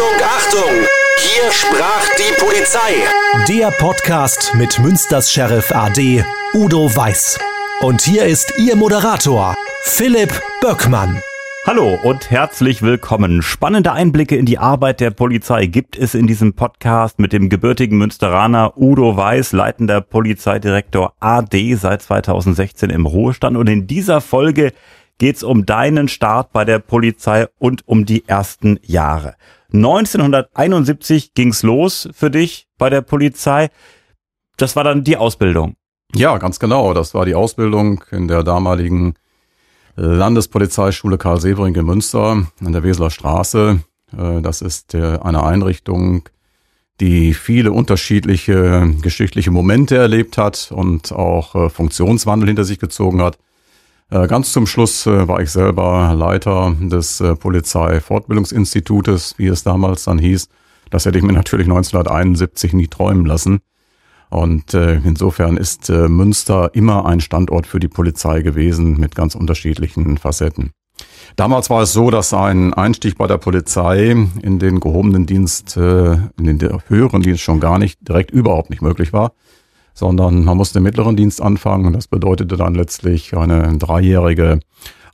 Achtung, Achtung! Hier sprach die Polizei. Der Podcast mit Münsters Sheriff AD Udo Weiß. Und hier ist Ihr Moderator, Philipp Böckmann. Hallo und herzlich willkommen. Spannende Einblicke in die Arbeit der Polizei gibt es in diesem Podcast mit dem gebürtigen Münsteraner Udo Weiß, leitender Polizeidirektor AD seit 2016 im Ruhestand. Und in dieser Folge geht's um deinen Start bei der Polizei und um die ersten Jahre. 1971 ging's los für dich bei der Polizei. Das war dann die Ausbildung. Ja, ganz genau. Das war die Ausbildung in der damaligen Landespolizeischule Karl Severing in Münster an der Weseler Straße. Äh, das ist äh, eine Einrichtung, die viele unterschiedliche geschichtliche Momente erlebt hat und auch äh, Funktionswandel hinter sich gezogen hat. Ganz zum Schluss war ich selber Leiter des Polizeifortbildungsinstitutes, wie es damals dann hieß. Das hätte ich mir natürlich 1971 nie träumen lassen. Und äh, insofern ist äh, Münster immer ein Standort für die Polizei gewesen mit ganz unterschiedlichen Facetten. Damals war es so, dass ein Einstieg bei der Polizei in den gehobenen Dienst, äh, in den höheren Dienst schon gar nicht, direkt überhaupt nicht möglich war, sondern man musste im mittleren Dienst anfangen und das bedeutete dann letztlich eine dreijährige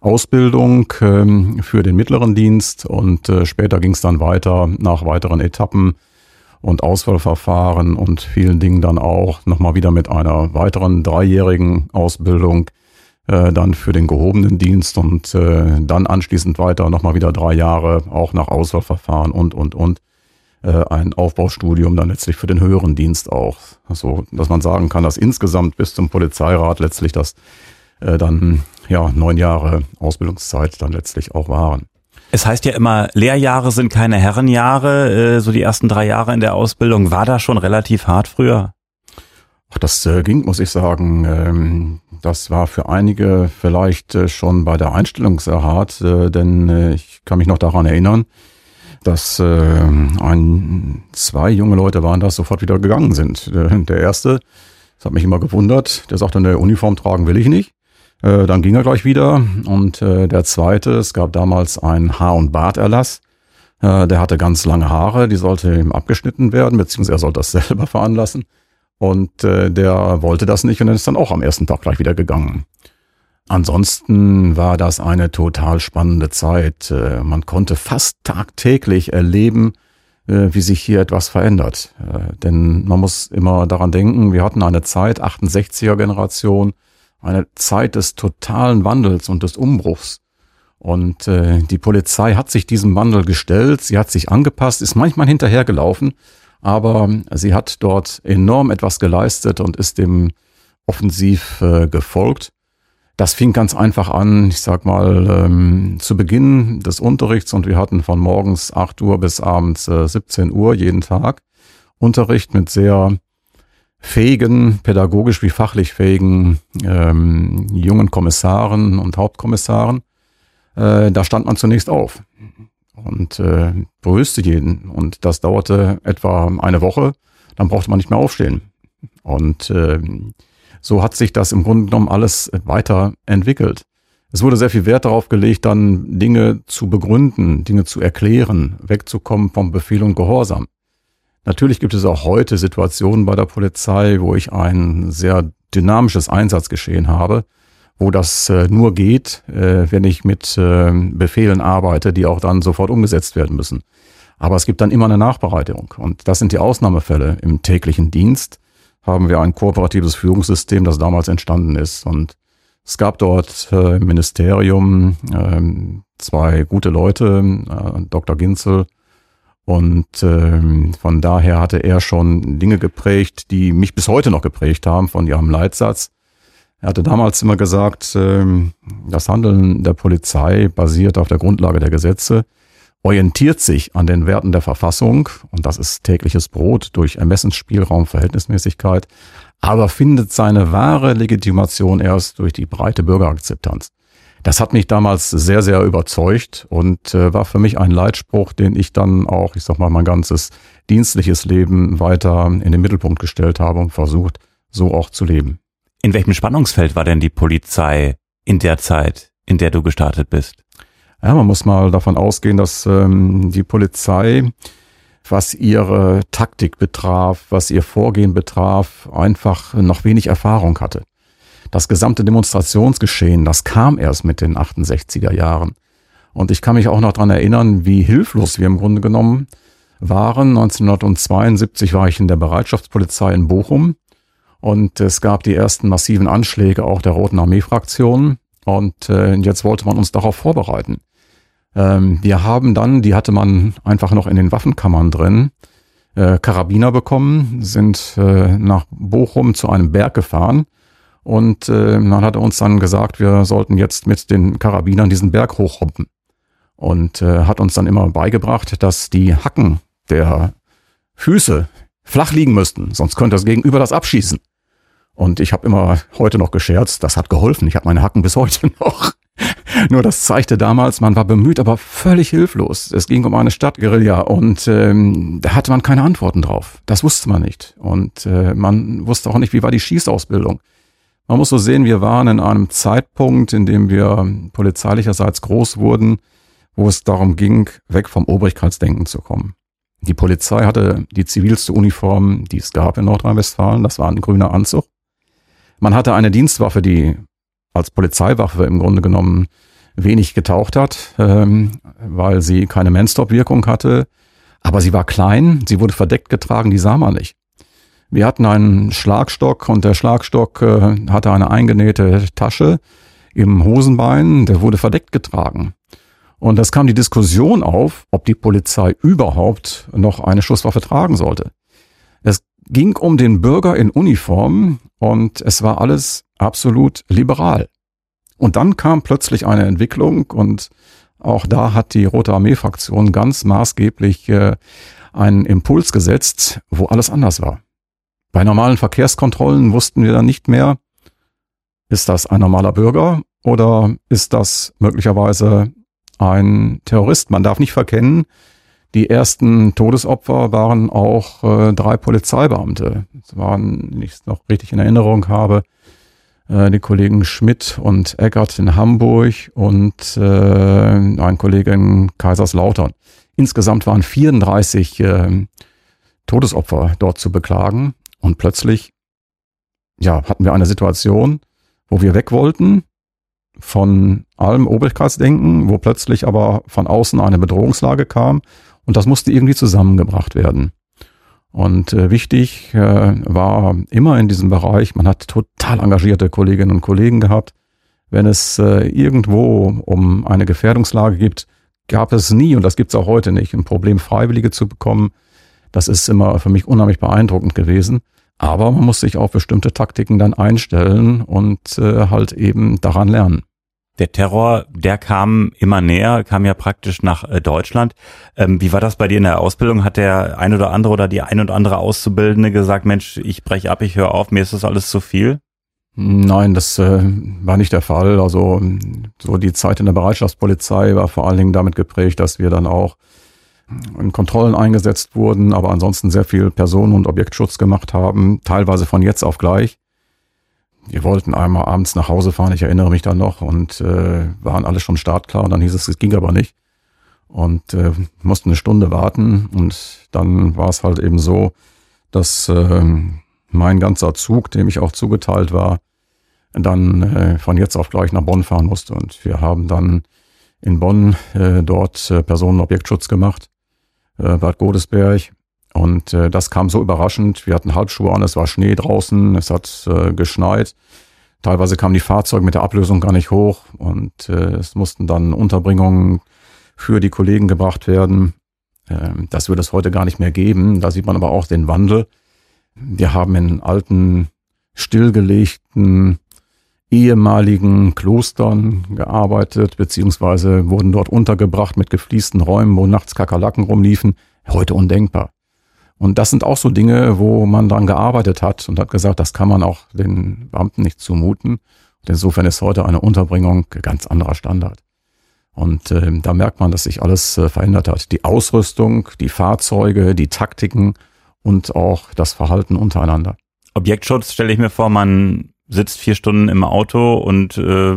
Ausbildung ähm, für den mittleren Dienst und äh, später ging es dann weiter nach weiteren Etappen und Auswahlverfahren und vielen Dingen dann auch nochmal wieder mit einer weiteren dreijährigen Ausbildung äh, dann für den gehobenen Dienst und äh, dann anschließend weiter nochmal wieder drei Jahre auch nach Auswahlverfahren und, und, und ein Aufbaustudium dann letztlich für den höheren Dienst auch. Also, dass man sagen kann, dass insgesamt bis zum Polizeirat letztlich das äh, dann ja neun Jahre Ausbildungszeit dann letztlich auch waren. Es heißt ja immer, Lehrjahre sind keine Herrenjahre. Äh, so die ersten drei Jahre in der Ausbildung war da schon relativ hart früher. Ach, das äh, ging, muss ich sagen. Ähm, das war für einige vielleicht äh, schon bei der Einstellung sehr hart, denn ich kann mich noch daran erinnern, dass ein, zwei junge Leute waren, das sofort wieder gegangen sind. Der erste, das hat mich immer gewundert, der sagte, eine Uniform tragen will ich nicht. Äh, dann ging er gleich wieder. Und äh, der zweite, es gab damals einen Haar- und Barterlass. Äh, der hatte ganz lange Haare, die sollte ihm abgeschnitten werden, beziehungsweise er sollte das selber veranlassen. Und äh, der wollte das nicht und dann ist dann auch am ersten Tag gleich wieder gegangen. Ansonsten war das eine total spannende Zeit. Äh, man konnte fast tagtäglich erleben, äh, wie sich hier etwas verändert. Äh, denn man muss immer daran denken, wir hatten eine Zeit, 68er Generation, eine Zeit des totalen Wandels und des Umbruchs. Und die Polizei hat sich diesem Wandel gestellt, sie hat sich angepasst, ist manchmal hinterhergelaufen, aber sie hat dort enorm etwas geleistet und ist dem offensiv gefolgt. Das fing ganz einfach an, ich sag mal, ähm, zu Beginn des Unterrichts und wir hatten von morgens 8 Uhr bis abends äh, 17 Uhr jeden Tag Unterricht mit sehr fähigen, pädagogisch wie fachlich fähigen ähm, jungen Kommissaren und Hauptkommissaren. Äh, da stand man zunächst auf und äh, begrüßte jeden. Und das dauerte etwa eine Woche. Dann brauchte man nicht mehr aufstehen. Und äh, so hat sich das im Grunde genommen alles weiterentwickelt. Es wurde sehr viel Wert darauf gelegt, dann Dinge zu begründen, Dinge zu erklären, wegzukommen vom Befehl und Gehorsam. Natürlich gibt es auch heute Situationen bei der Polizei, wo ich ein sehr dynamisches Einsatzgeschehen habe, wo das äh, nur geht, äh, wenn ich mit äh, Befehlen arbeite, die auch dann sofort umgesetzt werden müssen. Aber es gibt dann immer eine Nachbereitung. Und das sind die Ausnahmefälle. Im täglichen Dienst haben wir ein kooperatives Führungssystem, das damals entstanden ist. Und es gab dort äh, im Ministerium äh, zwei gute Leute, äh, Dr. Ginzel und ähm, von daher hatte er schon Dinge geprägt, die mich bis heute noch geprägt haben von ihrem Leitsatz. Er hatte damals immer gesagt, ähm, das Handeln der Polizei basiert auf der Grundlage der Gesetze, orientiert sich an den Werten der Verfassung, und das ist tägliches Brot durch Ermessensspielraum, Verhältnismäßigkeit, aber findet seine wahre Legitimation erst durch die breite Bürgerakzeptanz. Das hat mich damals sehr, sehr überzeugt und äh, war für mich ein Leitspruch, den ich dann auch, ich sag mal, mein ganzes dienstliches Leben weiter in den Mittelpunkt gestellt habe und versucht, so auch zu leben. In welchem Spannungsfeld war denn die Polizei in der Zeit, in der du gestartet bist? Ja, man muss mal davon ausgehen, dass ähm, die Polizei, was ihre Taktik betraf, was ihr Vorgehen betraf, einfach noch wenig Erfahrung hatte. Das gesamte Demonstrationsgeschehen, das kam erst mit den 68er Jahren. Und ich kann mich auch noch dran erinnern, wie hilflos wir im Grunde genommen waren. 1972 war ich in der Bereitschaftspolizei in Bochum und es gab die ersten massiven Anschläge auch der Roten Armee-Fraktion. Und äh, jetzt wollte man uns darauf vorbereiten. Ähm, wir haben dann, die hatte man einfach noch in den Waffenkammern drin, äh, Karabiner bekommen, sind äh, nach Bochum zu einem Berg gefahren und äh, man hatte uns dann gesagt, wir sollten jetzt mit den Karabinern diesen Berg hochhoppen. Und äh, hat uns dann immer beigebracht, dass die Hacken der Füße flach liegen müssten, sonst könnte das Gegenüber das abschießen. Und ich habe immer heute noch gescherzt, das hat geholfen. Ich habe meine Hacken bis heute noch. Nur das zeigte damals, man war bemüht, aber völlig hilflos. Es ging um eine Stadtguerilla und ähm, da hatte man keine Antworten drauf. Das wusste man nicht. Und äh, man wusste auch nicht, wie war die Schießausbildung. Man muss so sehen, wir waren in einem Zeitpunkt, in dem wir polizeilicherseits groß wurden, wo es darum ging, weg vom Obrigkeitsdenken zu kommen. Die Polizei hatte die zivilste Uniform, die es gab in Nordrhein-Westfalen. Das war ein grüner Anzug. Man hatte eine Dienstwaffe, die als Polizeiwaffe im Grunde genommen wenig getaucht hat, ähm, weil sie keine Man-Stop-Wirkung hatte. Aber sie war klein, sie wurde verdeckt getragen, die sah man nicht. Wir hatten einen Schlagstock und der Schlagstock äh, hatte eine eingenähte Tasche im Hosenbein, der wurde verdeckt getragen. Und es kam die Diskussion auf, ob die Polizei überhaupt noch eine Schusswaffe tragen sollte. Es ging um den Bürger in Uniform und es war alles absolut liberal. Und dann kam plötzlich eine Entwicklung und auch da hat die Rote Armee-Fraktion ganz maßgeblich äh, einen Impuls gesetzt, wo alles anders war. Bei normalen Verkehrskontrollen wussten wir dann nicht mehr, ist das ein normaler Bürger oder ist das möglicherweise ein Terrorist? Man darf nicht verkennen, die ersten Todesopfer waren auch äh, drei Polizeibeamte. Es waren, wenn ich es noch richtig in Erinnerung habe, äh, die Kollegen Schmidt und Eckert in Hamburg und äh, ein Kollege in Kaiserslautern. Insgesamt waren 34 äh, Todesopfer dort zu beklagen. Und plötzlich, ja, hatten wir eine Situation, wo wir weg wollten von allem Obrigkeitsdenken, wo plötzlich aber von außen eine Bedrohungslage kam und das musste irgendwie zusammengebracht werden. Und äh, wichtig äh, war immer in diesem Bereich, man hat total engagierte Kolleginnen und Kollegen gehabt. Wenn es äh, irgendwo um eine Gefährdungslage gibt, gab es nie, und das gibt es auch heute nicht, ein Problem, Freiwillige zu bekommen. Das ist immer für mich unheimlich beeindruckend gewesen. Aber man muss sich auf bestimmte Taktiken dann einstellen und äh, halt eben daran lernen. Der Terror, der kam immer näher, kam ja praktisch nach äh, Deutschland. Ähm, wie war das bei dir in der Ausbildung? Hat der ein oder andere oder die ein oder andere Auszubildende gesagt, Mensch, ich breche ab, ich höre auf, mir ist das alles zu viel? Nein, das äh, war nicht der Fall. Also so die Zeit in der Bereitschaftspolizei war vor allen Dingen damit geprägt, dass wir dann auch in Kontrollen eingesetzt wurden, aber ansonsten sehr viel Personen- und Objektschutz gemacht haben, teilweise von jetzt auf gleich. Wir wollten einmal abends nach Hause fahren, ich erinnere mich dann noch, und äh, waren alle schon startklar. Und dann hieß es, es ging aber nicht. Und äh, mussten eine Stunde warten. Und dann war es halt eben so, dass äh, mein ganzer Zug, dem ich auch zugeteilt war, dann äh, von jetzt auf gleich nach Bonn fahren musste. Und wir haben dann in Bonn äh, dort äh, Personenobjektschutz gemacht, äh, Bad Godesberg. Und äh, das kam so überraschend. Wir hatten Halbschuhe an, es war Schnee draußen, es hat äh, geschneit. Teilweise kamen die Fahrzeuge mit der Ablösung gar nicht hoch und äh, es mussten dann Unterbringungen für die Kollegen gebracht werden. Ähm, das würde es heute gar nicht mehr geben. Da sieht man aber auch den Wandel. Wir haben in alten, stillgelegten, ehemaligen Klostern gearbeitet, beziehungsweise wurden dort untergebracht mit gefliesten Räumen, wo nachts Kakerlaken rumliefen. Heute undenkbar. Und das sind auch so Dinge, wo man dran gearbeitet hat und hat gesagt, das kann man auch den Beamten nicht zumuten. Und insofern ist heute eine Unterbringung ganz anderer Standard. Und äh, da merkt man, dass sich alles äh, verändert hat. Die Ausrüstung, die Fahrzeuge, die Taktiken und auch das Verhalten untereinander. Objektschutz stelle ich mir vor, man sitzt vier Stunden im Auto und äh,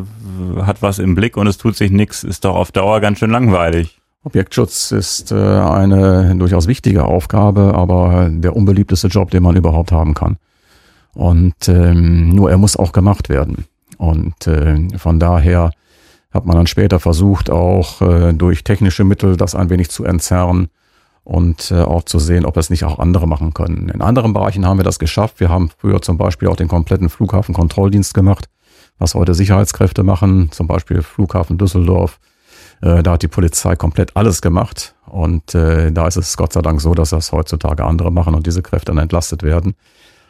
hat was im Blick und es tut sich nichts, ist doch auf Dauer ganz schön langweilig. Objektschutz ist äh, eine durchaus wichtige Aufgabe, aber der unbeliebteste Job, den man überhaupt haben kann. Und ähm, nur er muss auch gemacht werden. Und äh, von daher hat man dann später versucht, auch äh, durch technische Mittel das ein wenig zu entzerren und äh, auch zu sehen, ob es nicht auch andere machen können. In anderen Bereichen haben wir das geschafft. Wir haben früher zum Beispiel auch den kompletten Flughafenkontrolldienst gemacht, was heute Sicherheitskräfte machen, zum Beispiel Flughafen Düsseldorf. Äh, da hat die Polizei komplett alles gemacht und äh, da ist es Gott sei Dank so, dass das heutzutage andere machen und diese Kräfte dann entlastet werden.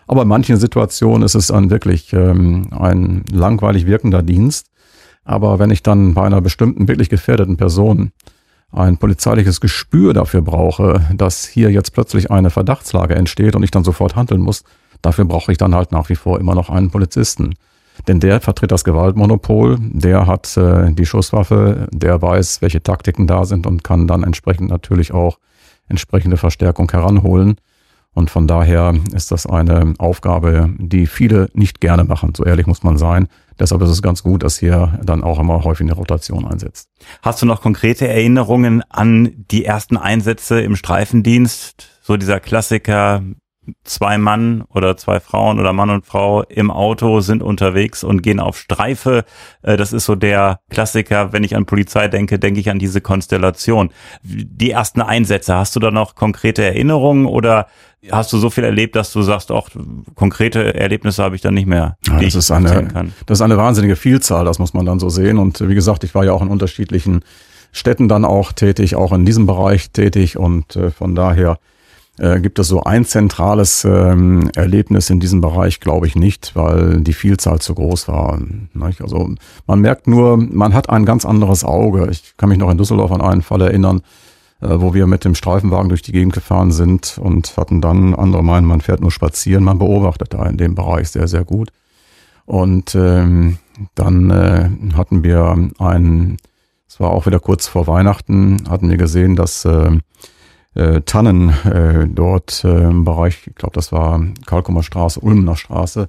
Aber in manchen Situationen ist es dann wirklich ähm, ein langweilig wirkender Dienst. Aber wenn ich dann bei einer bestimmten wirklich gefährdeten Person ein polizeiliches Gespür dafür brauche, dass hier jetzt plötzlich eine Verdachtslage entsteht und ich dann sofort handeln muss, dafür brauche ich dann halt nach wie vor immer noch einen Polizisten. Denn der vertritt das Gewaltmonopol, der hat äh, die Schusswaffe, der weiß, welche Taktiken da sind und kann dann entsprechend natürlich auch entsprechende Verstärkung heranholen. Und von daher ist das eine Aufgabe, die viele nicht gerne machen. So ehrlich muss man sein. Deshalb ist es ganz gut, dass hier dann auch immer häufig eine Rotation einsetzt. Hast du noch konkrete Erinnerungen an die ersten Einsätze im Streifendienst? So dieser Klassiker, zwei Mann oder zwei Frauen oder Mann und Frau im Auto sind unterwegs und gehen auf Streife. Äh, das ist so der Klassiker. Wenn ich an Polizei denke, denke ich an diese Konstellation. Die ersten Einsätze, hast du da noch konkrete Erinnerungen oder hast du so viel erlebt, dass du sagst, auch konkrete Erlebnisse habe ich dann nicht mehr. Ja, das ist eine, das ist eine wahnsinnige Vielzahl, das muss man dann so sehen. Und wie gesagt, ich war ja auch in unterschiedlichen Städten dann auch tätig, auch in diesem Bereich tätig und äh, von daher äh, gibt es so ein zentrales ähm, Erlebnis in diesem Bereich, glaube ich nicht, weil die Vielzahl zu groß war. Nicht? Also man merkt nur, man hat ein ganz anderes Auge. Ich kann mich noch in Düsseldorf an einen Fall erinnern, äh, wo wir mit dem Streifenwagen durch die Gegend gefahren sind und hatten dann, andere meinen, man fährt nur spazieren, man beobachtet da in dem Bereich sehr, sehr gut. Und ähm, dann äh, hatten wir einen, es war auch wieder kurz vor Weihnachten, hatten wir gesehen, dass äh, äh, Tannen äh, dort äh, im Bereich, ich glaube, das war Kalkumer Straße, Ulmener Straße,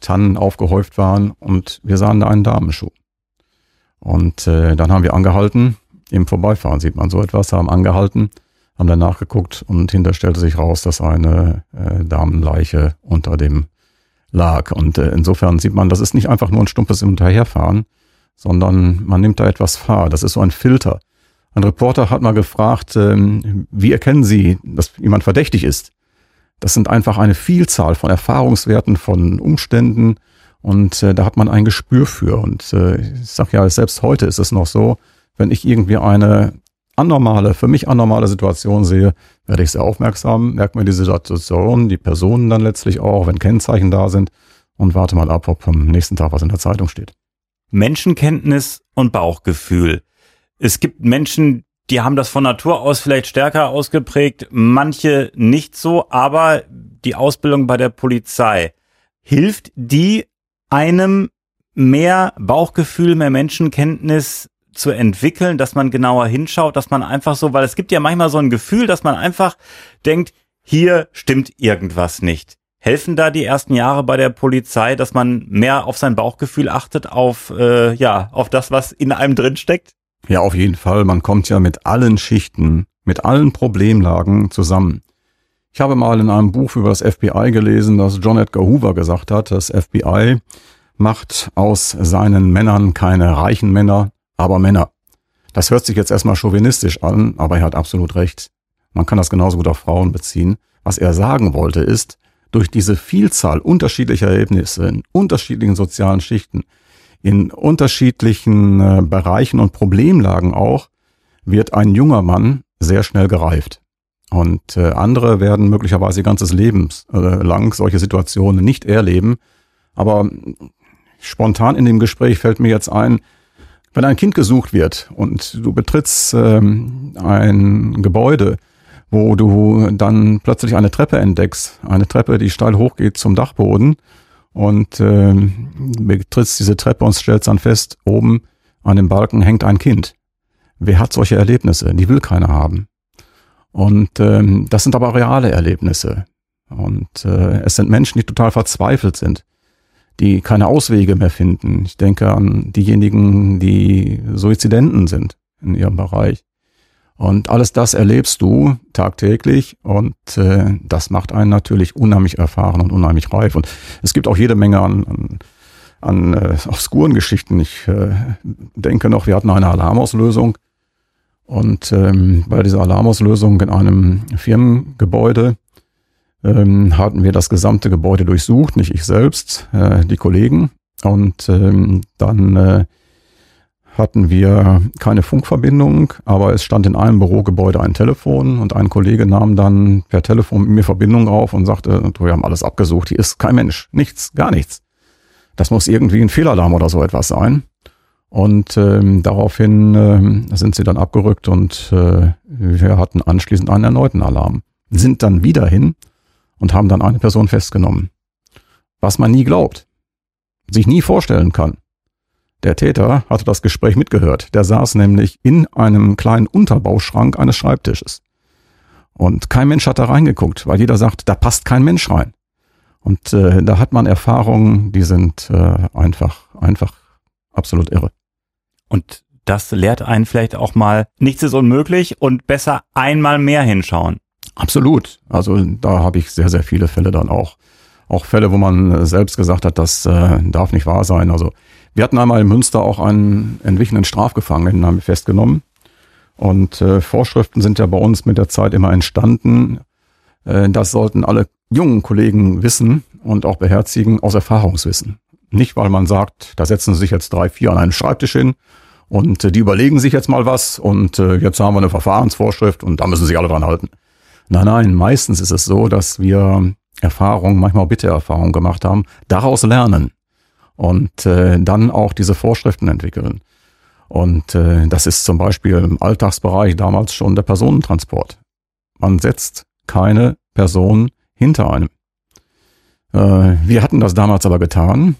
Tannen aufgehäuft waren und wir sahen da einen Damenschuh. Und äh, dann haben wir angehalten im Vorbeifahren sieht man so etwas, haben angehalten, haben dann nachgeguckt und hinter stellte sich raus, dass eine äh, Damenleiche unter dem lag. Und äh, insofern sieht man, das ist nicht einfach nur ein stumpfes Hinterherfahren, sondern man nimmt da etwas wahr. Das ist so ein Filter. Ein Reporter hat mal gefragt, ähm, wie erkennen Sie, dass jemand verdächtig ist? Das sind einfach eine Vielzahl von Erfahrungswerten, von Umständen und äh, da hat man ein Gespür für. Und äh, ich sage ja, selbst heute ist es noch so, wenn ich irgendwie eine anormale, für mich anormale Situation sehe, werde ich sehr aufmerksam, merke mir die Situation, die Personen dann letztlich auch, wenn Kennzeichen da sind und warte mal ab, ob am nächsten Tag was in der Zeitung steht. Menschenkenntnis und Bauchgefühl. Es gibt Menschen, die haben das von Natur aus vielleicht stärker ausgeprägt, manche nicht so, aber die Ausbildung bei der Polizei hilft die einem mehr Bauchgefühl, mehr Menschenkenntnis zu entwickeln, dass man genauer hinschaut, dass man einfach so, weil es gibt ja manchmal so ein Gefühl, dass man einfach denkt, hier stimmt irgendwas nicht. Helfen da die ersten Jahre bei der Polizei, dass man mehr auf sein Bauchgefühl achtet, auf äh, ja, auf das, was in einem drin steckt? Ja, auf jeden Fall. Man kommt ja mit allen Schichten, mit allen Problemlagen zusammen. Ich habe mal in einem Buch über das FBI gelesen, dass John Edgar Hoover gesagt hat, das FBI macht aus seinen Männern keine reichen Männer, aber Männer. Das hört sich jetzt erstmal chauvinistisch an, aber er hat absolut recht. Man kann das genauso gut auf Frauen beziehen. Was er sagen wollte ist, durch diese Vielzahl unterschiedlicher Erlebnisse in unterschiedlichen sozialen Schichten, in unterschiedlichen äh, Bereichen und Problemlagen auch, wird ein junger Mann sehr schnell gereift. Und äh, andere werden möglicherweise ihr ganzes Leben äh, lang solche Situationen nicht erleben. Aber spontan in dem Gespräch fällt mir jetzt ein, wenn ein Kind gesucht wird und du betrittst ähm, ein Gebäude, wo du dann plötzlich eine Treppe entdeckst, eine Treppe, die steil hochgeht zum Dachboden und ähm, betrittst diese Treppe und stellst dann fest, oben an dem Balken hängt ein Kind. Wer hat solche Erlebnisse? Die will keiner haben. Und ähm, das sind aber reale Erlebnisse. Und äh, es sind Menschen, die total verzweifelt sind, die keine Auswege mehr finden. Ich denke an diejenigen, die Suizidenten sind in ihrem Bereich. Und alles das erlebst du tagtäglich und äh, das macht einen natürlich unheimlich erfahren und unheimlich reif. Und es gibt auch jede Menge an, an, an äh, obskuren Geschichten. Ich äh, denke noch, wir hatten eine Alarmauslösung und ähm, bei dieser Alarmauslösung in einem Firmengebäude ähm, hatten wir das gesamte Gebäude durchsucht, nicht ich selbst, äh, die Kollegen. Und ähm, dann äh, hatten wir keine Funkverbindung, aber es stand in einem Bürogebäude ein Telefon und ein Kollege nahm dann per Telefon mit mir Verbindung auf und sagte, wir haben alles abgesucht, hier ist kein Mensch, nichts, gar nichts. Das muss irgendwie ein Fehlalarm oder so etwas sein. Und ähm, daraufhin äh, sind sie dann abgerückt und äh, wir hatten anschließend einen erneuten Alarm. Sind dann wieder hin und haben dann eine Person festgenommen. Was man nie glaubt, sich nie vorstellen kann. Der Täter hatte das Gespräch mitgehört. Der saß nämlich in einem kleinen Unterbauschrank eines Schreibtisches. Und kein Mensch hat da reingeguckt, weil jeder sagt, da passt kein Mensch rein. Und äh, da hat man Erfahrungen, die sind äh, einfach, einfach absolut irre. Und das lehrt einen vielleicht auch mal, nichts ist unmöglich und besser einmal mehr hinschauen. Absolut. Also da habe ich sehr, sehr viele Fälle dann auch. Auch Fälle, wo man selbst gesagt hat, das äh, darf nicht wahr sein. Also wir hatten einmal in Münster auch einen entwichenen Strafgefangenen, haben wir festgenommen. Und äh, Vorschriften sind ja bei uns mit der Zeit immer entstanden. Äh, das sollten alle jungen Kollegen wissen und auch beherzigen aus Erfahrungswissen. Nicht, weil man sagt, da setzen sie sich jetzt drei, vier an einen Schreibtisch hin und äh, die überlegen sich jetzt mal was und äh, jetzt haben wir eine Verfahrensvorschrift und da müssen sich alle dran halten. Nein, nein, meistens ist es so, dass wir Erfahrungen, manchmal auch Bitte-Erfahrungen gemacht haben, daraus lernen und äh, dann auch diese Vorschriften entwickeln. Und äh, das ist zum Beispiel im Alltagsbereich damals schon der Personentransport. Man setzt keine Person hinter einem. Äh, wir hatten das damals aber getan,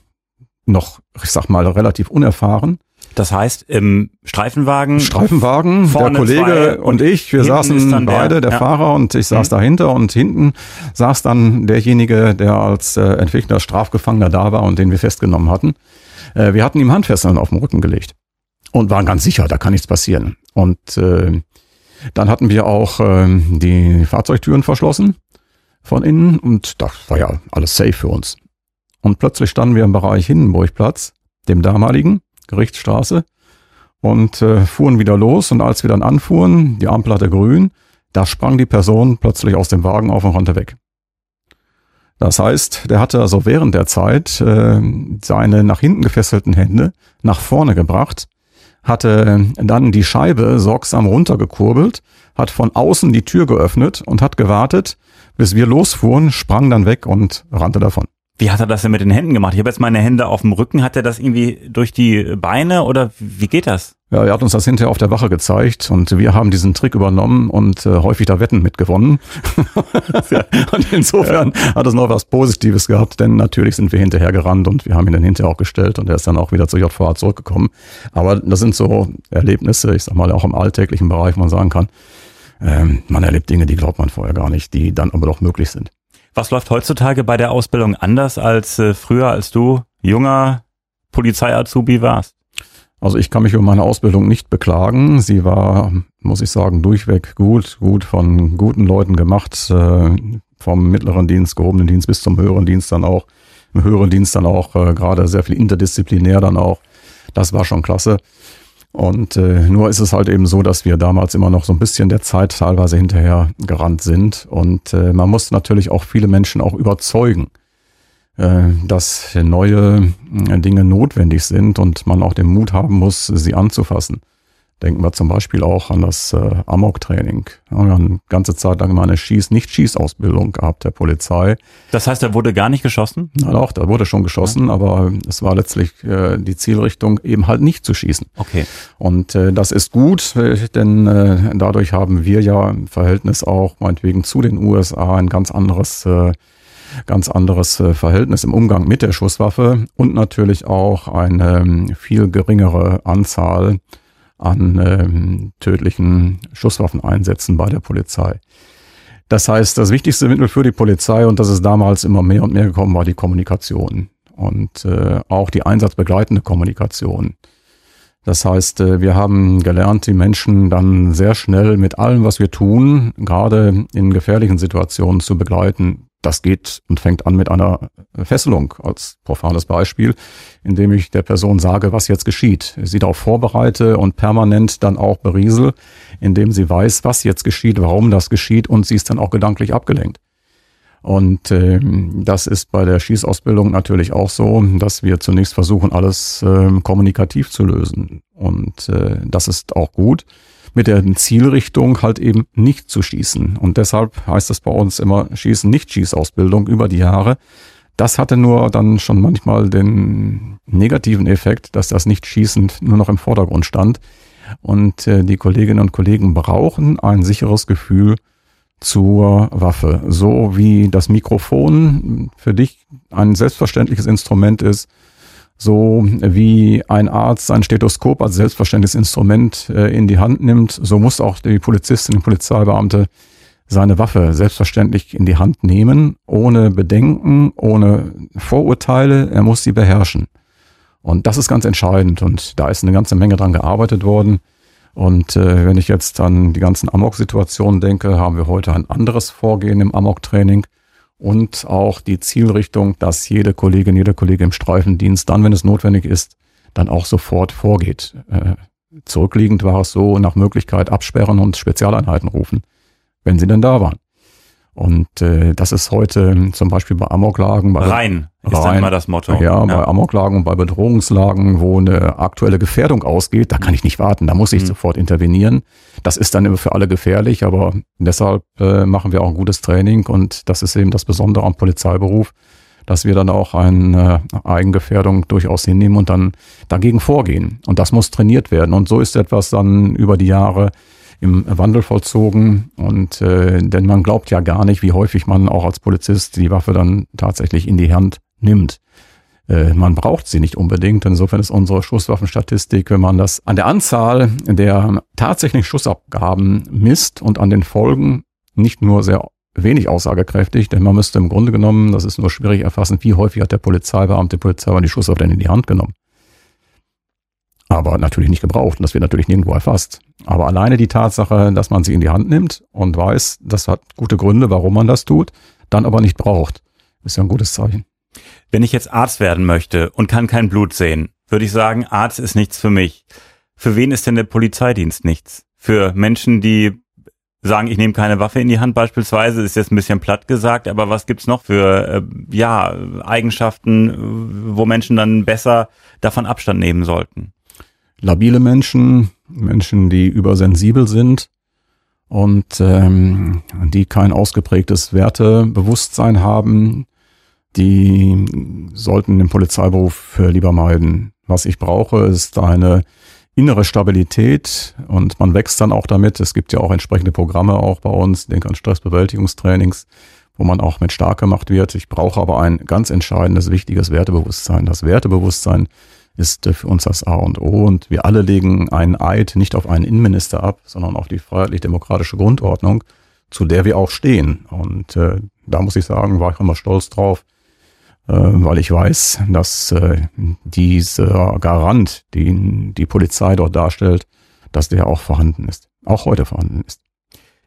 noch, ich sag mal, relativ unerfahren. Das heißt, im Streifenwagen. Streifenwagen, der Kollege und, ich, wir saßen beide, der, der ja. Fahrer und ich saß mhm. dahinter und hinten saß dann derjenige, der als äh, Entwickler Strafgefangener da war und den wir festgenommen hatten. Äh, wir hatten ihm Handfesseln auf den Rücken gelegt und waren ganz sicher, da kann nichts passieren. Und äh, dann hatten wir auch äh, die Fahrzeugtüren verschlossen von innen und das war ja alles safe für uns. Und plötzlich standen wir im Bereich Hindenburgplatz, dem damaligen, Gerichtsstraße und äh, fuhren wieder los. Und als wir dann anfuhren, die Ampel hatte grün, da sprang die Person plötzlich aus dem Wagen auf und rannte weg. Das heißt, der hatte also während der Zeit äh, seine nach hinten gefesselten Hände nach vorne gebracht, hatte dann die Scheibe sorgsam runtergekurbelt, hat von außen die Tür geöffnet und hat gewartet, bis wir losfuhren, sprang dann weg und rannte davon. Wie hat er das denn mit den Händen gemacht? Ich habe jetzt meine Hände auf dem Rücken. Hat er das irgendwie durch die Beine oder wie geht das? Ja, er hat uns das hinterher auf der Wache gezeigt und wir haben diesen Trick übernommen und äh, häufig da Wetten mitgewonnen. und insofern ja. hat es noch was Positives gehabt, denn natürlich sind wir hinterher gerannt und wir haben ihn dann hinterher auch gestellt und er ist dann auch wieder zur JVA zurückgekommen. Aber das sind so Erlebnisse, ich sag mal auch im alltäglichen Bereich, wo man sagen kann, ähm, man erlebt Dinge, die glaubt man vorher gar nicht, die dann aber doch möglich sind. Was läuft heutzutage bei der Ausbildung anders als äh, früher, als du junger Polizei-Azubi warst? Also ich kann mich über meine Ausbildung nicht beklagen. Sie war, muss ich sagen, durchweg gut, gut von guten Leuten gemacht, äh, vom mittleren Dienst, gehobenen Dienst bis zum höheren Dienst dann auch, im höheren Dienst dann auch äh, gerade sehr viel interdisziplinär dann auch. Das war schon klasse. Und äh, nur ist es halt eben so, dass wir damals immer noch so ein bisschen der Zeit teilweise hinterher gerannt sind. Und äh, man muss natürlich auch viele Menschen auch überzeugen, äh, dass neue äh, Dinge notwendig sind und man auch den Mut haben muss, sie anzufassen. Denken wir zum Beispiel auch an das äh, Amok-Training. Ja, wir haben eine ganze Zeit lang mal eine Schieß-, Nicht-Schießausbildung gehabt der Polizei. Das heißt, da wurde gar nicht geschossen? Na doch, da wurde schon geschossen, ja. aber es war letztlich äh, die Zielrichtung, eben halt nicht zu schießen. Okay. Und äh, das ist gut, äh, denn äh, dadurch haben wir ja im Verhältnis auch meinetwegen zu den USA ein ganz anderes äh, ganz anderes äh, Verhältnis im Umgang mit der Schusswaffe und natürlich auch eine ähm, viel geringere Anzahl an ähm, tödlichen Schusswaffeneinsätzen bei der Polizei. Das heißt, das wichtigste Mittel für die Polizei, und das ist damals immer mehr und mehr gekommen, war die Kommunikation. und äh, auch die einsatzbegleitende Kommunikation. Das heißt, äh, wir haben gelernt, die Menschen dann sehr schnell mit allem, was wir tun, gerade in gefährlichen Situationen zu begleiten. Das geht und fängt an mit einer Fesselung als profanes Beispiel, indem ich der Person sage, was jetzt geschieht. Sie darauf vorbereite und permanent dann auch beriesel, indem sie weiß, was jetzt geschieht, warum das geschieht und sie ist dann auch gedanklich abgelenkt. Und äh, das ist bei der Schießausbildung natürlich auch so, dass wir zunächst versuchen, alles äh, kommunikativ zu lösen. Und äh, das ist auch gut. Mit der Zielrichtung halt eben nicht zu schießen. Und deshalb heißt es bei uns immer Schießen, nicht Schießausbildung über die Jahre. Das hatte nur dann schon manchmal den negativen Effekt, dass das nicht schießend nur noch im Vordergrund stand. Und äh, die Kolleginnen und Kollegen brauchen ein sicheres Gefühl, zur Waffe. So wie das Mikrofon für dich ein selbstverständliches Instrument ist, so wie ein Arzt ein Stethoskop als selbstverständliches Instrument äh, in die Hand nimmt, so muss auch die Polizistin, die Polizeibeamte seine Waffe selbstverständlich in die Hand nehmen, ohne Bedenken, ohne Vorurteile. Er muss sie beherrschen. Und das ist ganz entscheidend. Und da ist eine ganze Menge dran gearbeitet worden. Und äh, wenn ich jetzt an die ganzen Amok-Situationen denke, haben wir heute ein anderes Vorgehen im Amok-Training und auch die Zielrichtung, dass jede Kollegin, jeder Kollege im Streifendienst dann, wenn es notwendig ist, dann auch sofort vorgeht. Äh, zurückliegend war es so, nach Möglichkeit absperren und Spezialeinheiten rufen, wenn sie denn da waren. Und äh, das ist heute zum Beispiel bei Amoklagen. Bei rein ist rein, dann immer das Motto. Ja, ja, bei Amoklagen und bei Bedrohungslagen, wo eine aktuelle Gefährdung ausgeht, da kann ich nicht warten, da muss ich mhm. sofort intervenieren. Das ist dann immer für alle gefährlich, aber deshalb äh, machen wir auch ein gutes Training und das ist eben das Besondere am Polizeiberuf, dass wir dann auch eine Eigengefährdung durchaus hinnehmen und dann dagegen vorgehen. Und das muss trainiert werden. Und so ist etwas dann über die Jahre im Wandel vollzogen. Und äh, denn man glaubt ja gar nicht, wie häufig man auch als Polizist die Waffe dann tatsächlich in die Hand nimmt. Äh, man braucht sie nicht unbedingt. Insofern ist unsere Schusswaffenstatistik, wenn man das an der Anzahl der tatsächlichen Schussabgaben misst und an den Folgen nicht nur sehr wenig aussagekräftig, denn man müsste im Grunde genommen, das ist nur schwierig erfassen, wie häufig hat der Polizeibeamte, Polizeibeamte die Schusswaffe denn in die Hand genommen aber natürlich nicht gebraucht und das wird natürlich nirgendwo erfasst. Aber alleine die Tatsache, dass man sie in die Hand nimmt und weiß, das hat gute Gründe, warum man das tut, dann aber nicht braucht, ist ja ein gutes Zeichen. Wenn ich jetzt Arzt werden möchte und kann kein Blut sehen, würde ich sagen, Arzt ist nichts für mich. Für wen ist denn der Polizeidienst nichts? Für Menschen, die sagen, ich nehme keine Waffe in die Hand beispielsweise, ist jetzt ein bisschen platt gesagt, aber was gibt's noch für äh, ja, Eigenschaften, wo Menschen dann besser davon Abstand nehmen sollten? Labile Menschen, Menschen, die übersensibel sind und ähm, die kein ausgeprägtes Wertebewusstsein haben, die sollten den Polizeiberuf lieber meiden. Was ich brauche, ist eine innere Stabilität und man wächst dann auch damit. Es gibt ja auch entsprechende Programme auch bei uns, denke an Stressbewältigungstrainings, wo man auch mit stark gemacht wird. Ich brauche aber ein ganz entscheidendes, wichtiges Wertebewusstsein. Das Wertebewusstsein ist für uns das A und O. Und wir alle legen einen Eid nicht auf einen Innenminister ab, sondern auf die freiheitlich-demokratische Grundordnung, zu der wir auch stehen. Und äh, da muss ich sagen, war ich immer stolz drauf, äh, weil ich weiß, dass äh, dieser Garant, den die Polizei dort darstellt, dass der auch vorhanden ist, auch heute vorhanden ist.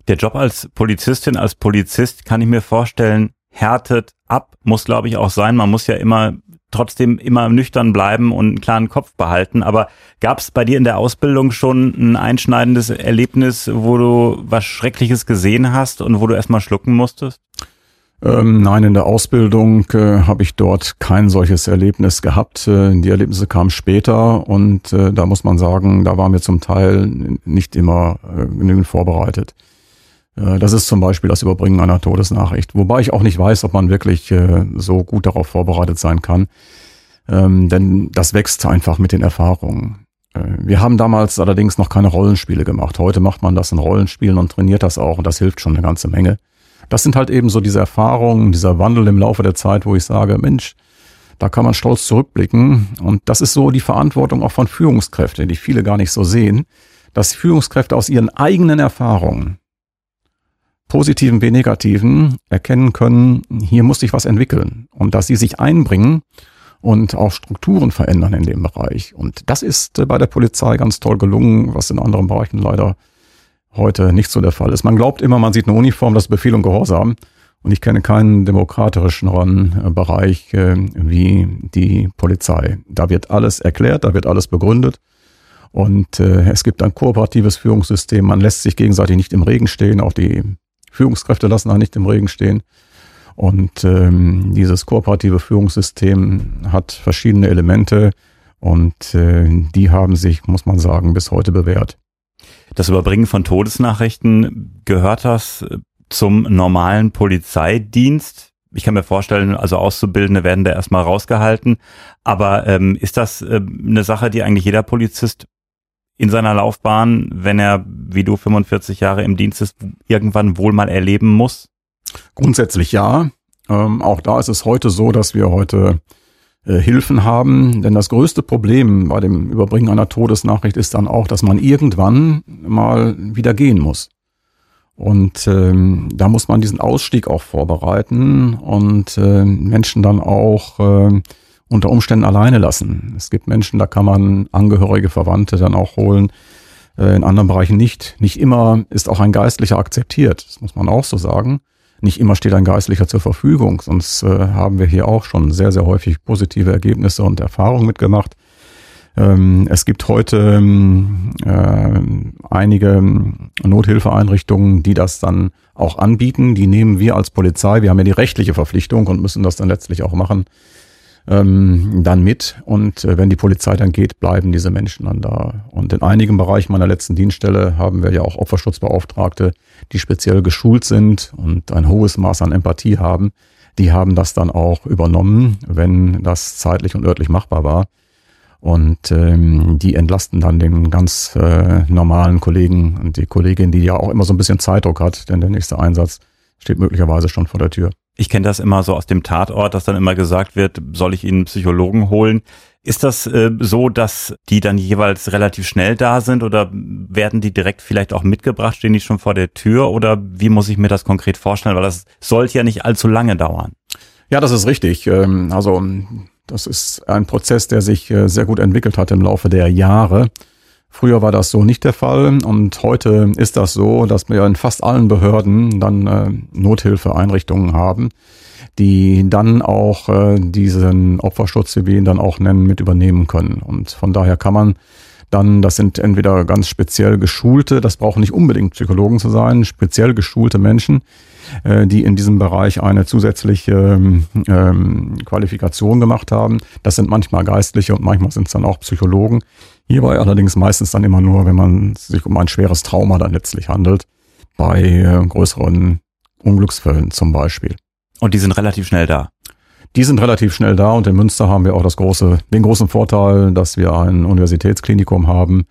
Der Job als Polizistin, als Polizist kann ich mir vorstellen, härtet ab, muss glaube ich auch sein. Man muss ja immer trotzdem immer nüchtern bleiben und einen klaren Kopf behalten. Aber gab es bei dir in der Ausbildung schon ein einschneidendes Erlebnis, wo du was Schreckliches gesehen hast und wo du erstmal schlucken musstest? Ähm, nein, in der Ausbildung äh, habe ich dort kein solches Erlebnis gehabt. Äh, die Erlebnisse kamen später und äh, da muss man sagen, da waren wir zum Teil nicht immer äh, genügend vorbereitet. Das ist zum Beispiel das Überbringen einer Todesnachricht. Wobei ich auch nicht weiß, ob man wirklich äh, so gut darauf vorbereitet sein kann. Ähm, denn das wächst einfach mit den Erfahrungen. Äh, wir haben damals allerdings noch keine Rollenspiele gemacht. Heute macht man das in Rollenspielen und trainiert das auch und das hilft schon eine ganze Menge. Das sind halt eben so diese Erfahrungen, dieser Wandel im Laufe der Zeit, wo ich sage, Mensch, da kann man stolz zurückblicken. Und das ist so die Verantwortung auch von Führungskräften, die viele gar nicht so sehen, dass Führungskräfte aus ihren eigenen Erfahrungen positiven wie negativen erkennen können, hier muss sich was entwickeln und dass sie sich einbringen und auch Strukturen verändern in dem Bereich. Und das ist äh, bei der Polizei ganz toll gelungen, was in anderen Bereichen leider heute nicht so der Fall ist. Man glaubt immer, man sieht eine Uniform, das Befehl und Gehorsam. Und ich kenne keinen demokratischeren äh, Bereich äh, wie die Polizei. Da wird alles erklärt, da wird alles begründet. Und es gibt ein kooperatives Führungssystem. Man lässt sich gegenseitig nicht im Regen stehen. Auch die Führungskräfte lassen einen nicht im Regen stehen. Und ähm, dieses kooperative Führungssystem hat verschiedene Elemente und äh, die haben sich, muss man sagen, bis heute bewährt. Das Überbringen von Todesnachrichten, gehört das zum normalen Polizeidienst? Ich kann mir vorstellen, also Auszubildende werden da erstmal rausgehalten. Aber ähm, ist das äh, eine Sache, die eigentlich jeder Polizist in seiner Laufbahn, wenn er, wie du, 45 Jahre im Dienst ist, irgendwann wohl mal erleben muss? Grundsätzlich ja. Ähm, auch da ist es heute so, dass wir heute äh, Hilfen haben. Denn das größte Problem bei dem Überbringen einer Todesnachricht ist dann auch, dass man irgendwann mal wieder gehen muss. Und ähm, da muss man diesen Ausstieg auch vorbereiten und äh, Menschen dann auch äh, unter Umständen alleine lassen. Es gibt Menschen, da kann man Angehörige, Verwandte dann auch holen, äh, in anderen Bereichen nicht. Nicht immer ist auch ein Geistlicher akzeptiert, das muss man auch so sagen. Nicht immer steht ein Geistlicher zur Verfügung, sonst äh, haben wir hier auch schon sehr, sehr häufig positive Ergebnisse und Erfahrungen mitgemacht. Ähm, es gibt heute ähm, äh, einige Nothilfeeinrichtungen, die das dann auch anbieten. Die nehmen wir als Polizei, wir haben ja die rechtliche Verpflichtung und müssen das dann letztlich auch machen, ähm, dann mit. Und äh, wenn die Polizei dann geht, bleiben diese Menschen dann da. Und in einigen Bereichen meiner letzten Dienststelle haben wir ja auch Opferschutzbeauftragte, die speziell geschult sind und ein hohes Maß an Empathie haben. Die haben das dann auch übernommen, wenn das zeitlich und örtlich machbar war. Und ähm, die entlasten dann den ganz äh, normalen Kollegen und die Kollegin, die ja auch immer so ein bisschen Zeitdruck hat, denn der nächste Einsatz steht möglicherweise schon vor der Tür. Ich kenne das immer so aus dem Tatort, dass dann immer gesagt wird, soll ich Ihnen Psychologen holen? Ist das äh, so, dass die dann jeweils relativ schnell da sind oder werden die direkt vielleicht auch mitgebracht, stehen die schon vor der Tür oder wie muss ich mir das konkret vorstellen? Weil das sollte ja nicht allzu lange dauern. Ja, das ist richtig. Ähm, also das ist ein Prozess, der sich äh, sehr gut entwickelt hat im Laufe der Jahre. Früher war das so nicht der Fall und heute ist das so, dass wir in fast allen Behörden dann äh, Nothilfeeinrichtungen haben, die dann auch äh, diesen Opferschutz, wie wir ihn dann auch nennen, mit übernehmen können. Und von daher kann man dann, das sind entweder ganz speziell geschulte, das brauchen nicht unbedingt Psychologen zu sein, speziell geschulte Menschen, äh, die in diesem Bereich eine zusätzliche ähm, ähm, Qualifikation gemacht haben. Das sind manchmal Geistliche und manchmal sind es dann auch Psychologen. Hierbei allerdings meistens dann immer nur, wenn man sich um ein schweres Trauma dann letztlich handelt, bei äh, größeren Unglücksfällen zum Beispiel. Und die sind relativ schnell da. Die sind relativ schnell da und in Münster haben wir auch das große, den großen Vorteil, dass wir ein Universitätsklinikum haben.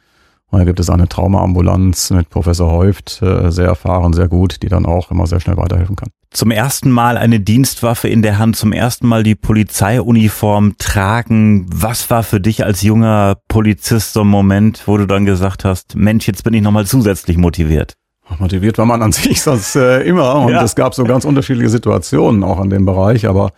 Und da gibt es eine Traumaambulanz mit Professor Häuft, äh, sehr erfahren, sehr gut, die dann auch immer sehr schnell weiterhelfen kann. Zum ersten Mal eine Dienstwaffe in der Hand, zum ersten Mal die Polizeiuniform tragen. Was war für dich als junger Polizist so ein Moment, wo du dann gesagt hast, Mensch, jetzt bin ich nochmal zusätzlich motiviert? Motiviert war man an sich sonst äh, immer und ja. es gab so ganz unterschiedliche Situationen auch in dem Bereich, aber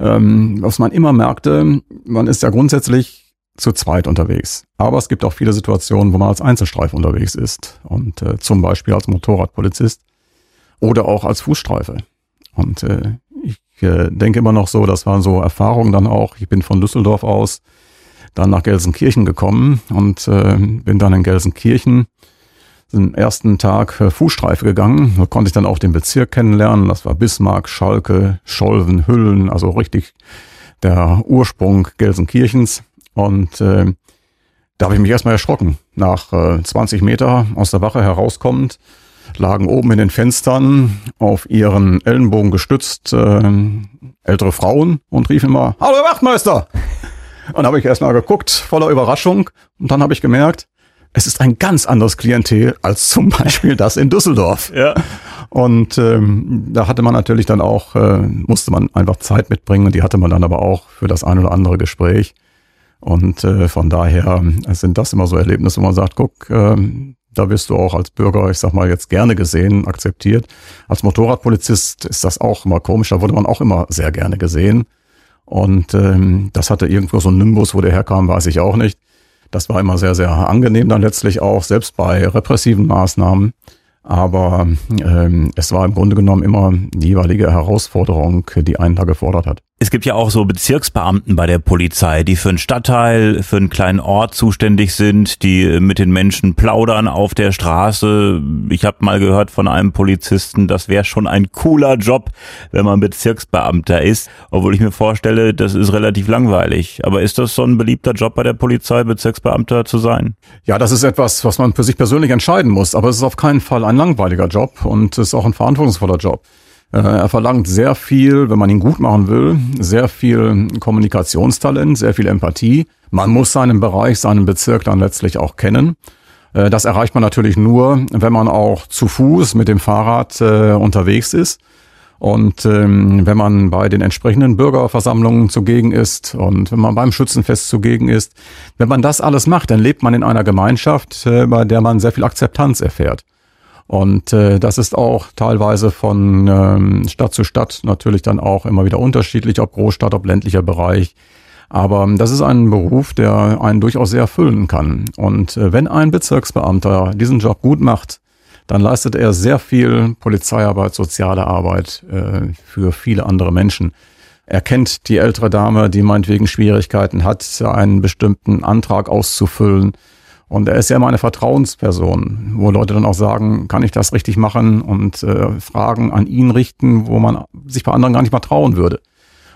ähm, was man immer merkte, man ist ja grundsätzlich zu zweit unterwegs. Aber es gibt auch viele Situationen, wo man als Einzelstreif unterwegs ist. Und äh, zum Beispiel als Motorradpolizist oder auch als Fußstreife. Und äh, ich äh, denke immer noch so, das waren so Erfahrungen dann auch. Ich bin von Düsseldorf aus dann nach Gelsenkirchen gekommen und äh, bin dann in Gelsenkirchen den ersten Tag äh, Fußstreife gegangen. Da konnte ich dann auch den Bezirk kennenlernen. Das war Bismarck, Schalke, Scholven, Hüllen, also richtig der Ursprung Gelsenkirchens. Und äh, da habe ich mich erstmal erschrocken. Nach äh, 20 Meter aus der Wache herauskommend lagen oben in den Fenstern auf ihren Ellenbogen gestützt äh, ältere Frauen und riefen immer, Hallo Wachtmeister! Und habe ich erstmal geguckt, voller Überraschung. Und dann habe ich gemerkt, es ist ein ganz anderes Klientel als zum Beispiel das in Düsseldorf. Ja. Und ähm, da hatte man natürlich dann auch, äh, musste man einfach Zeit mitbringen und die hatte man dann aber auch für das ein oder andere Gespräch. Und äh, von daher sind das immer so Erlebnisse, wo man sagt, guck, äh, da wirst du auch als Bürger, ich sag mal, jetzt gerne gesehen, akzeptiert. Als Motorradpolizist ist das auch immer komisch, da wurde man auch immer sehr gerne gesehen. Und ähm, das hatte irgendwo so ein Nimbus, wo der herkam, weiß ich auch nicht. Das war immer sehr, sehr angenehm dann letztlich auch, selbst bei repressiven Maßnahmen. Aber ähm, es war im Grunde genommen immer die jeweilige Herausforderung, die einen da gefordert hat. Es gibt ja auch so Bezirksbeamten bei der Polizei, die für einen Stadtteil, für einen kleinen Ort zuständig sind, die mit den Menschen plaudern auf der Straße. Ich habe mal gehört von einem Polizisten, das wäre schon ein cooler Job, wenn man Bezirksbeamter ist, obwohl ich mir vorstelle, das ist relativ langweilig. Aber ist das so ein beliebter Job bei der Polizei, Bezirksbeamter zu sein? Ja, das ist etwas, was man für sich persönlich entscheiden muss, aber es ist auf keinen Fall ein langweiliger Job und es ist auch ein verantwortungsvoller Job. Äh, er verlangt sehr viel, wenn man ihn gut machen will, sehr viel Kommunikationstalent, sehr viel Empathie. Man muss seinen Bereich, seinen Bezirk dann letztlich auch kennen. Äh, das erreicht man natürlich nur, wenn man auch zu Fuß mit dem Fahrrad äh, unterwegs ist. Und ähm, wenn man bei den entsprechenden Bürgerversammlungen zugegen ist und wenn man beim Schützenfest zugegen ist, wenn man das alles macht, dann lebt man in einer Gemeinschaft, bei der man sehr viel Akzeptanz erfährt. Und äh, das ist auch teilweise von ähm, Stadt zu Stadt natürlich dann auch immer wieder unterschiedlich, ob Großstadt, ob ländlicher Bereich. Aber das ist ein Beruf, der einen durchaus sehr erfüllen kann. Und äh, wenn ein Bezirksbeamter diesen Job gut macht, dann leistet er sehr viel Polizeiarbeit, soziale Arbeit äh, für viele andere Menschen. Er kennt die ältere Dame, die meinetwegen Schwierigkeiten hat, einen bestimmten Antrag auszufüllen. Und er ist ja immer eine Vertrauensperson, wo Leute dann auch sagen, kann ich das richtig machen und äh, Fragen an ihn richten, wo man sich bei anderen gar nicht mal trauen würde.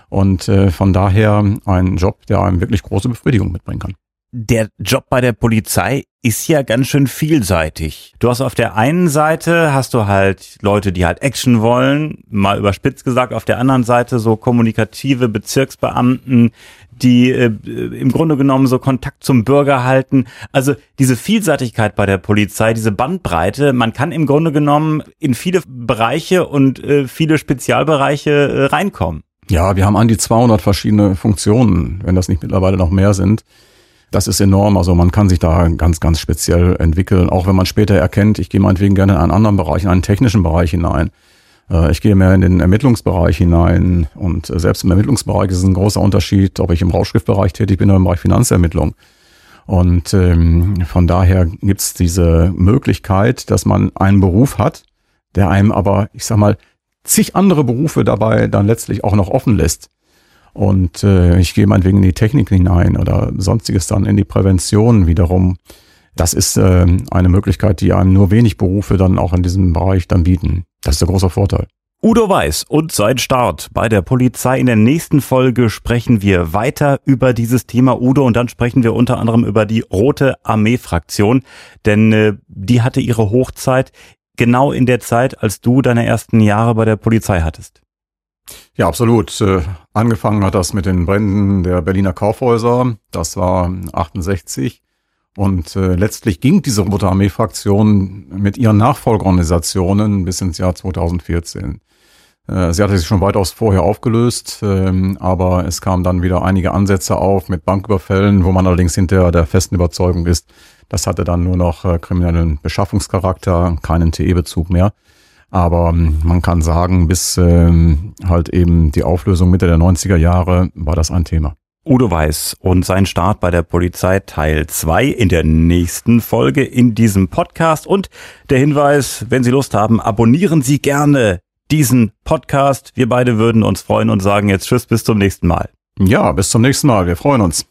Und äh, von daher ein Job, der einem wirklich große Befriedigung mitbringen kann der Job bei der Polizei ist ja ganz schön vielseitig. Du hast auf der einen Seite hast du halt Leute, die halt Action wollen, mal überspitzt gesagt, auf der anderen Seite so kommunikative Bezirksbeamten, die äh, im Grunde genommen so Kontakt zum Bürger halten. Also diese Vielseitigkeit bei der Polizei, diese Bandbreite, man kann im Grunde genommen in viele Bereiche und äh, viele Spezialbereiche äh, reinkommen. Ja, wir haben an die 200 verschiedene Funktionen, wenn das nicht mittlerweile noch mehr sind. Das ist enorm. Also man kann sich da ganz, ganz speziell entwickeln. Auch wenn man später erkennt, ich gehe meinetwegen gerne in einen anderen Bereich, in einen technischen Bereich hinein. Äh, ich gehe mehr in den Ermittlungsbereich hinein und äh, selbst im Ermittlungsbereich ist es ein großer Unterschied, ob ich im Rauschgiftbereich tätig bin oder im Bereich Finanzermittlung. Und ähm, von daher gibt's diese Möglichkeit, dass man einen Beruf hat, der einem aber, ich sag mal, zig andere Berufe dabei dann letztlich auch noch offen lässt. Und äh, ich gehe meinetwegen in die Technik hinein oder sonstiges dann in die Prävention wiederum. Das ist äh, eine Möglichkeit, die einem nur wenig Berufe dann auch in diesem Bereich dann bieten. Das ist der große Vorteil. Udo Weiß und sein Start bei der Polizei. In der nächsten Folge sprechen wir weiter über dieses Thema Udo und dann sprechen wir unter anderem über die Rote Armee-Fraktion, denn äh, die hatte ihre Hochzeit genau in der Zeit, als du deine ersten Jahre bei der Polizei hattest. Ja, absolut. Äh, angefangen hat das mit den Bränden der Berliner Kaufhäuser. Das war 68. Und äh, letztlich ging diese Rote Armee-Fraktion mit ihren Nachfolgeorganisationen bis ins Jahr 2014. Äh, sie hatte sich schon weitaus vorher aufgelöst, ähm, aber es kamen dann wieder einige Ansätze auf mit Banküberfällen, wo man allerdings hinter der festen Überzeugung ist, das hatte dann nur noch kriminellen Beschaffungscharakter, keinen TE-Bezug mehr. Aber ähm, man kann sagen, bis ähm, halt eben die Auflösung Mitte der 90er Jahre war das ein Thema. Udo Weiß und sein Start bei der Polizei Teil 2 in der nächsten Folge in diesem Podcast. Und der Hinweis, wenn Sie Lust haben, abonnieren Sie gerne diesen Podcast. Wir beide würden uns freuen und sagen jetzt Tschüss, bis zum nächsten Mal. Ja, bis zum nächsten Mal. Wir freuen uns.